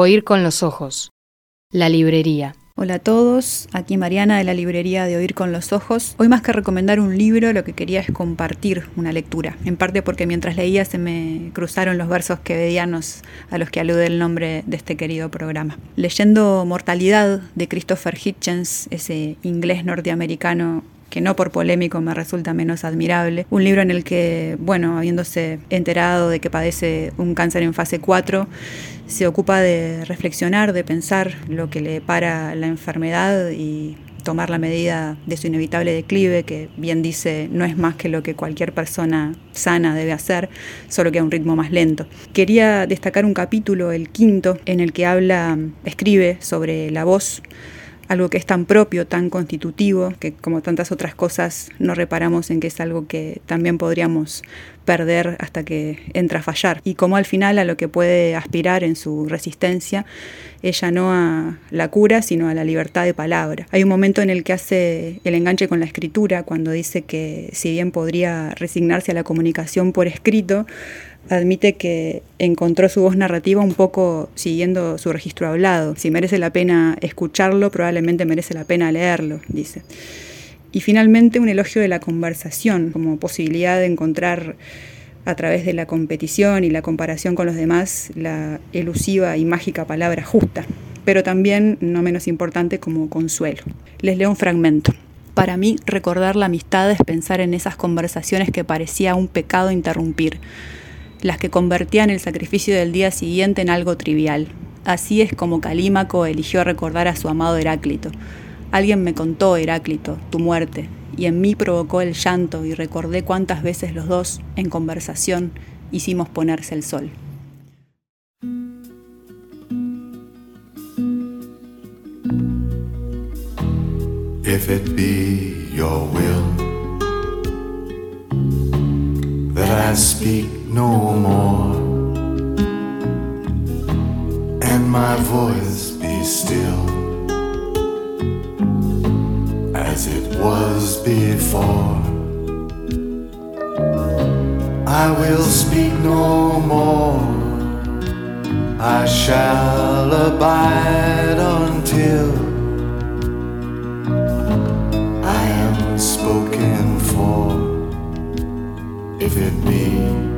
Oír con los ojos. La librería. Hola a todos, aquí Mariana de la librería de Oír con los Ojos. Hoy más que recomendar un libro, lo que quería es compartir una lectura, en parte porque mientras leía se me cruzaron los versos quevedianos a los que alude el nombre de este querido programa. Leyendo Mortalidad de Christopher Hitchens, ese inglés norteamericano que no por polémico me resulta menos admirable. Un libro en el que, bueno, habiéndose enterado de que padece un cáncer en fase 4, se ocupa de reflexionar, de pensar lo que le para la enfermedad y tomar la medida de su inevitable declive, que bien dice no es más que lo que cualquier persona sana debe hacer, solo que a un ritmo más lento. Quería destacar un capítulo, el quinto, en el que habla, escribe sobre la voz algo que es tan propio, tan constitutivo, que como tantas otras cosas no reparamos en que es algo que también podríamos perder hasta que entra a fallar. Y como al final a lo que puede aspirar en su resistencia, ella no a la cura, sino a la libertad de palabra. Hay un momento en el que hace el enganche con la escritura, cuando dice que si bien podría resignarse a la comunicación por escrito, admite que encontró su voz narrativa un poco siguiendo su registro hablado. Si merece la pena escucharlo, probablemente merece la pena leerlo, dice. Y finalmente un elogio de la conversación como posibilidad de encontrar a través de la competición y la comparación con los demás la elusiva y mágica palabra justa, pero también, no menos importante, como consuelo. Les leo un fragmento. Para mí, recordar la amistad es pensar en esas conversaciones que parecía un pecado interrumpir las que convertían el sacrificio del día siguiente en algo trivial. Así es como Calímaco eligió recordar a su amado Heráclito. Alguien me contó, Heráclito, tu muerte, y en mí provocó el llanto y recordé cuántas veces los dos, en conversación, hicimos ponerse el sol. No more, and my voice be still as it was before. I will speak no more, I shall abide until I am spoken for, if it be